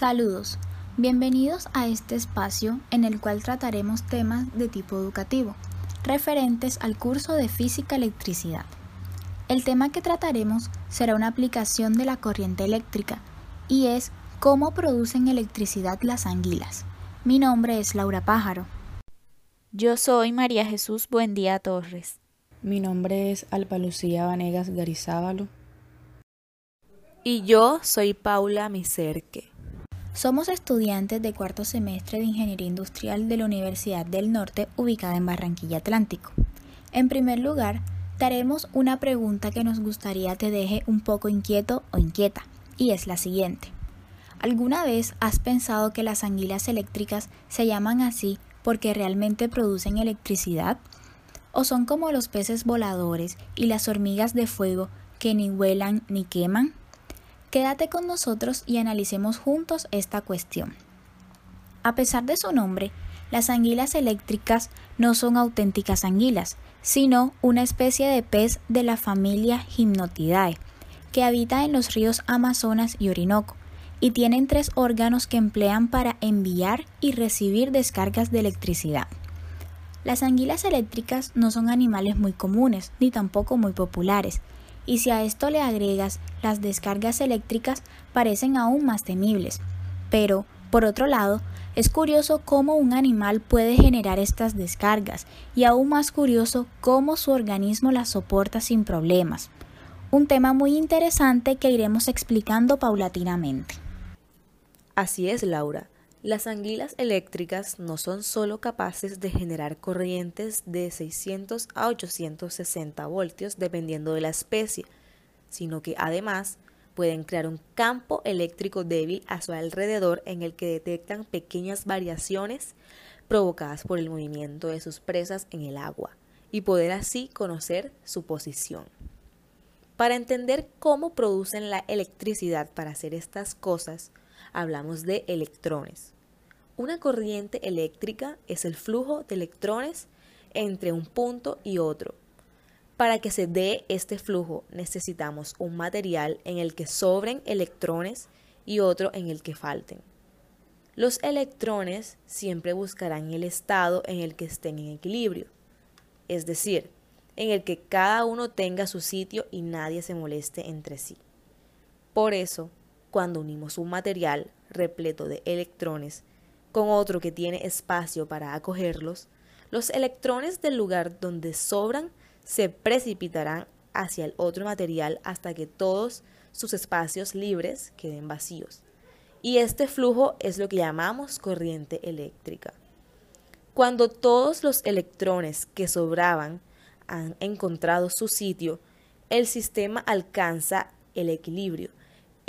Saludos, bienvenidos a este espacio en el cual trataremos temas de tipo educativo, referentes al curso de Física Electricidad. El tema que trataremos será una aplicación de la corriente eléctrica y es cómo producen electricidad las anguilas. Mi nombre es Laura Pájaro. Yo soy María Jesús Buendía Torres. Mi nombre es Alba Lucía Vanegas Garizábalo. Y yo soy Paula Miserque. Somos estudiantes de cuarto semestre de Ingeniería Industrial de la Universidad del Norte ubicada en Barranquilla Atlántico. En primer lugar, daremos una pregunta que nos gustaría te deje un poco inquieto o inquieta, y es la siguiente. ¿Alguna vez has pensado que las anguilas eléctricas se llaman así porque realmente producen electricidad? ¿O son como los peces voladores y las hormigas de fuego que ni vuelan ni queman? Quédate con nosotros y analicemos juntos esta cuestión. A pesar de su nombre, las anguilas eléctricas no son auténticas anguilas, sino una especie de pez de la familia Hypnotidae, que habita en los ríos Amazonas y Orinoco, y tienen tres órganos que emplean para enviar y recibir descargas de electricidad. Las anguilas eléctricas no son animales muy comunes, ni tampoco muy populares, y si a esto le agregas las descargas eléctricas parecen aún más temibles. Pero, por otro lado, es curioso cómo un animal puede generar estas descargas y aún más curioso cómo su organismo las soporta sin problemas. Un tema muy interesante que iremos explicando paulatinamente. Así es, Laura. Las anguilas eléctricas no son solo capaces de generar corrientes de 600 a 860 voltios dependiendo de la especie, sino que además pueden crear un campo eléctrico débil a su alrededor en el que detectan pequeñas variaciones provocadas por el movimiento de sus presas en el agua y poder así conocer su posición. Para entender cómo producen la electricidad para hacer estas cosas, hablamos de electrones. Una corriente eléctrica es el flujo de electrones entre un punto y otro. Para que se dé este flujo necesitamos un material en el que sobren electrones y otro en el que falten. Los electrones siempre buscarán el estado en el que estén en equilibrio, es decir, en el que cada uno tenga su sitio y nadie se moleste entre sí. Por eso, cuando unimos un material repleto de electrones con otro que tiene espacio para acogerlos, los electrones del lugar donde sobran se precipitarán hacia el otro material hasta que todos sus espacios libres queden vacíos. Y este flujo es lo que llamamos corriente eléctrica. Cuando todos los electrones que sobraban han encontrado su sitio, el sistema alcanza el equilibrio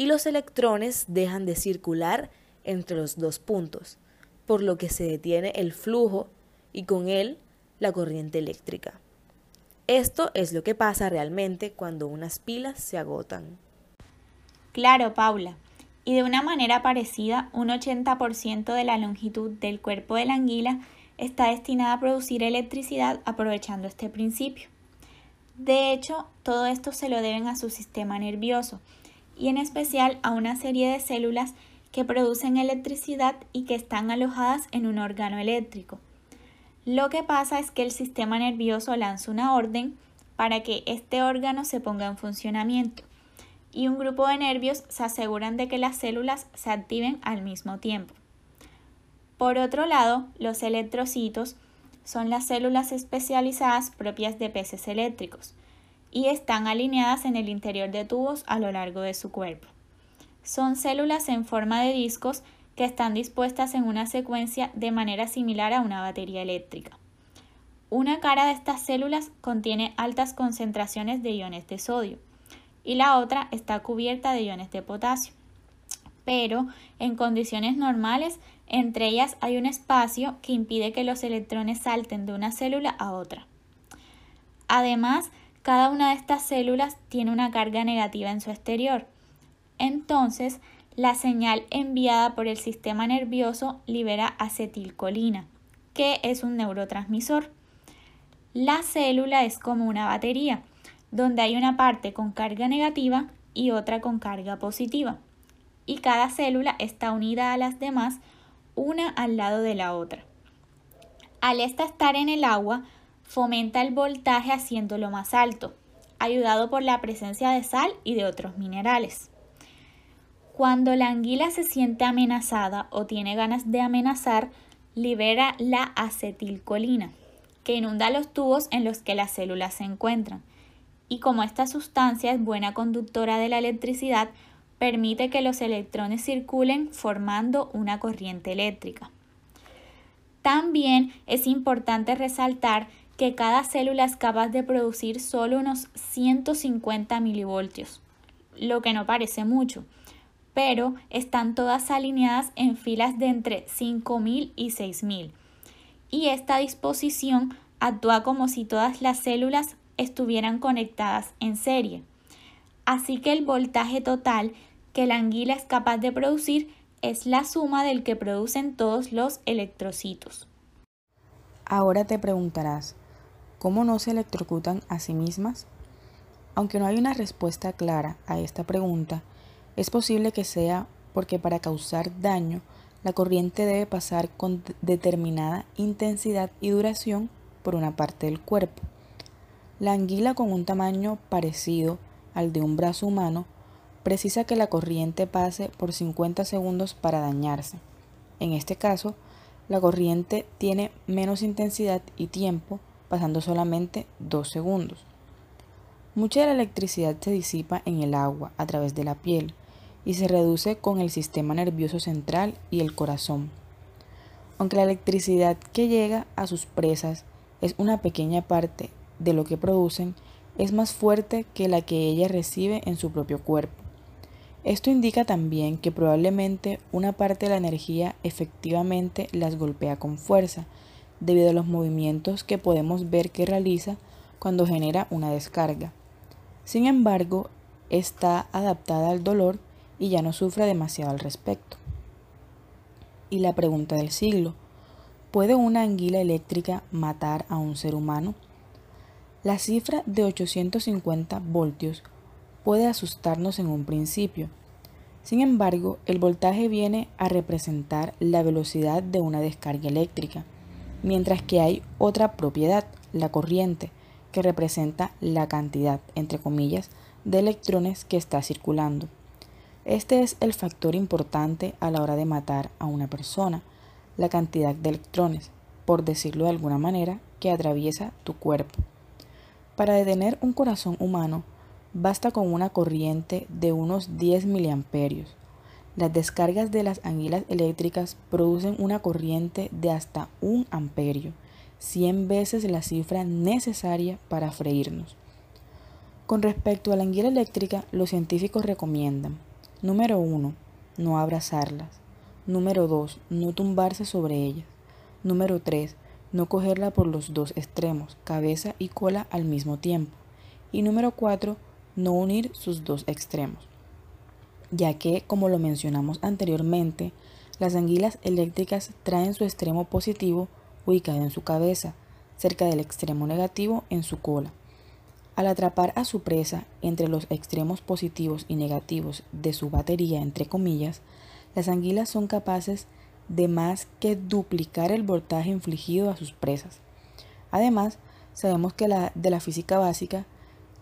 y los electrones dejan de circular entre los dos puntos, por lo que se detiene el flujo y con él la corriente eléctrica. Esto es lo que pasa realmente cuando unas pilas se agotan. Claro, Paula. Y de una manera parecida, un 80% de la longitud del cuerpo de la anguila está destinada a producir electricidad aprovechando este principio. De hecho, todo esto se lo deben a su sistema nervioso, y en especial a una serie de células que producen electricidad y que están alojadas en un órgano eléctrico. Lo que pasa es que el sistema nervioso lanza una orden para que este órgano se ponga en funcionamiento y un grupo de nervios se aseguran de que las células se activen al mismo tiempo. Por otro lado, los electrocitos son las células especializadas propias de peces eléctricos y están alineadas en el interior de tubos a lo largo de su cuerpo. Son células en forma de discos que están dispuestas en una secuencia de manera similar a una batería eléctrica. Una cara de estas células contiene altas concentraciones de iones de sodio y la otra está cubierta de iones de potasio. Pero en condiciones normales, entre ellas hay un espacio que impide que los electrones salten de una célula a otra. Además, cada una de estas células tiene una carga negativa en su exterior. Entonces, la señal enviada por el sistema nervioso libera acetilcolina, que es un neurotransmisor. La célula es como una batería, donde hay una parte con carga negativa y otra con carga positiva. y cada célula está unida a las demás una al lado de la otra. Al esta estar en el agua, fomenta el voltaje haciéndolo más alto, ayudado por la presencia de sal y de otros minerales. Cuando la anguila se siente amenazada o tiene ganas de amenazar, libera la acetilcolina, que inunda los tubos en los que las células se encuentran. Y como esta sustancia es buena conductora de la electricidad, permite que los electrones circulen formando una corriente eléctrica. También es importante resaltar que cada célula es capaz de producir solo unos 150 milivoltios, lo que no parece mucho, pero están todas alineadas en filas de entre 5000 y 6000. Y esta disposición actúa como si todas las células estuvieran conectadas en serie. Así que el voltaje total que la anguila es capaz de producir es la suma del que producen todos los electrocitos. Ahora te preguntarás, ¿cómo no se electrocutan a sí mismas? Aunque no hay una respuesta clara a esta pregunta, es posible que sea porque para causar daño la corriente debe pasar con determinada intensidad y duración por una parte del cuerpo. La anguila con un tamaño parecido al de un brazo humano precisa que la corriente pase por 50 segundos para dañarse. En este caso, la corriente tiene menos intensidad y tiempo, pasando solamente 2 segundos. Mucha de la electricidad se disipa en el agua a través de la piel y se reduce con el sistema nervioso central y el corazón. Aunque la electricidad que llega a sus presas es una pequeña parte de lo que producen, es más fuerte que la que ella recibe en su propio cuerpo. Esto indica también que probablemente una parte de la energía efectivamente las golpea con fuerza, debido a los movimientos que podemos ver que realiza cuando genera una descarga. Sin embargo, está adaptada al dolor y ya no sufre demasiado al respecto. Y la pregunta del siglo, ¿puede una anguila eléctrica matar a un ser humano? La cifra de 850 voltios puede asustarnos en un principio. Sin embargo, el voltaje viene a representar la velocidad de una descarga eléctrica, mientras que hay otra propiedad, la corriente, que representa la cantidad, entre comillas, de electrones que está circulando. Este es el factor importante a la hora de matar a una persona, la cantidad de electrones, por decirlo de alguna manera, que atraviesa tu cuerpo. Para detener un corazón humano, Basta con una corriente de unos 10 miliamperios. Las descargas de las anguilas eléctricas producen una corriente de hasta un amperio, 100 veces la cifra necesaria para freírnos. Con respecto a la anguila eléctrica, los científicos recomiendan, número 1, no abrazarlas. Número 2, no tumbarse sobre ellas. Número 3, no cogerla por los dos extremos, cabeza y cola al mismo tiempo. Y número 4, no unir sus dos extremos, ya que, como lo mencionamos anteriormente, las anguilas eléctricas traen su extremo positivo ubicado en su cabeza, cerca del extremo negativo en su cola. Al atrapar a su presa entre los extremos positivos y negativos de su batería, entre comillas, las anguilas son capaces de más que duplicar el voltaje infligido a sus presas. Además, sabemos que la, de la física básica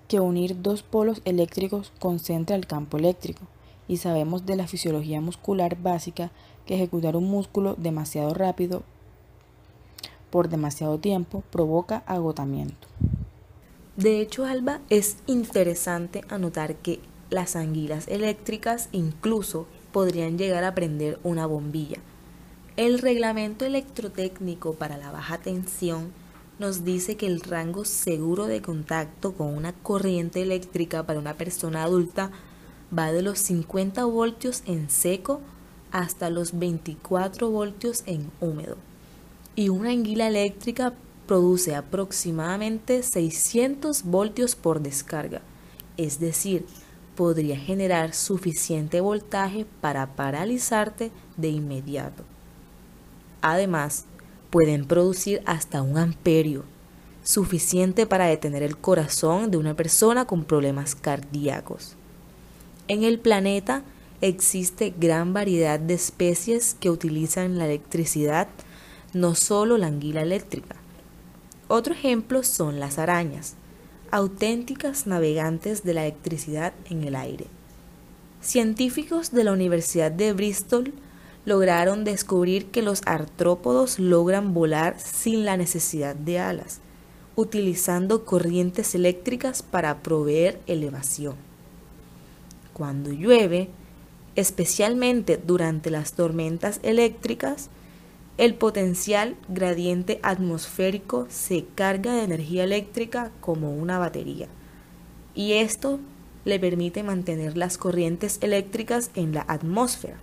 que unir dos polos eléctricos concentra el campo eléctrico y sabemos de la fisiología muscular básica que ejecutar un músculo demasiado rápido por demasiado tiempo provoca agotamiento. De hecho, Alba, es interesante anotar que las anguilas eléctricas incluso podrían llegar a prender una bombilla. El reglamento electrotécnico para la baja tensión nos dice que el rango seguro de contacto con una corriente eléctrica para una persona adulta va de los 50 voltios en seco hasta los 24 voltios en húmedo. Y una anguila eléctrica produce aproximadamente 600 voltios por descarga, es decir, podría generar suficiente voltaje para paralizarte de inmediato. Además, pueden producir hasta un amperio, suficiente para detener el corazón de una persona con problemas cardíacos. En el planeta, existe gran variedad de especies que utilizan la electricidad, no solo la anguila eléctrica. Otro ejemplo son las arañas, auténticas navegantes de la electricidad en el aire. Científicos de la Universidad de Bristol lograron descubrir que los artrópodos logran volar sin la necesidad de alas, utilizando corrientes eléctricas para proveer elevación. Cuando llueve, especialmente durante las tormentas eléctricas, el potencial gradiente atmosférico se carga de energía eléctrica como una batería y esto le permite mantener las corrientes eléctricas en la atmósfera.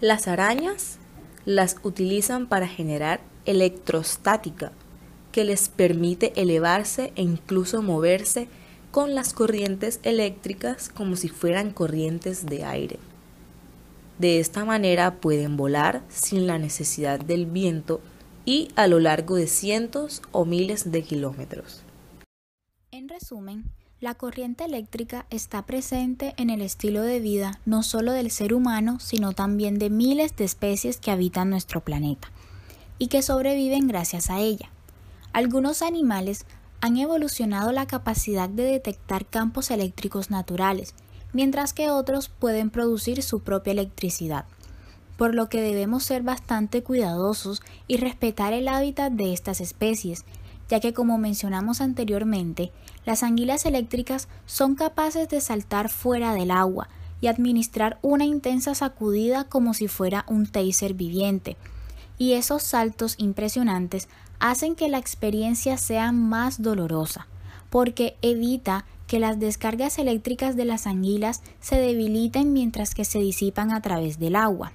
Las arañas las utilizan para generar electrostática, que les permite elevarse e incluso moverse con las corrientes eléctricas como si fueran corrientes de aire. De esta manera pueden volar sin la necesidad del viento y a lo largo de cientos o miles de kilómetros. En resumen, la corriente eléctrica está presente en el estilo de vida no solo del ser humano, sino también de miles de especies que habitan nuestro planeta y que sobreviven gracias a ella. Algunos animales han evolucionado la capacidad de detectar campos eléctricos naturales, mientras que otros pueden producir su propia electricidad, por lo que debemos ser bastante cuidadosos y respetar el hábitat de estas especies, ya que como mencionamos anteriormente, las anguilas eléctricas son capaces de saltar fuera del agua y administrar una intensa sacudida como si fuera un taser viviente, y esos saltos impresionantes hacen que la experiencia sea más dolorosa, porque evita que las descargas eléctricas de las anguilas se debiliten mientras que se disipan a través del agua.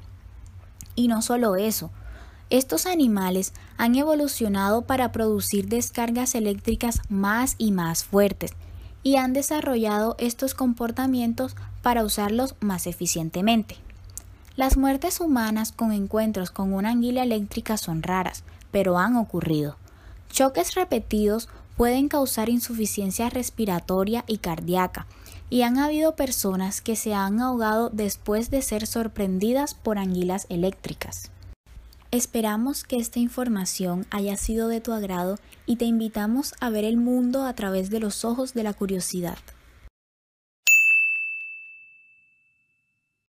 Y no solo eso, estos animales han evolucionado para producir descargas eléctricas más y más fuertes y han desarrollado estos comportamientos para usarlos más eficientemente. Las muertes humanas con encuentros con una anguila eléctrica son raras, pero han ocurrido. Choques repetidos pueden causar insuficiencia respiratoria y cardíaca, y han habido personas que se han ahogado después de ser sorprendidas por anguilas eléctricas. Esperamos que esta información haya sido de tu agrado y te invitamos a ver el mundo a través de los ojos de la curiosidad.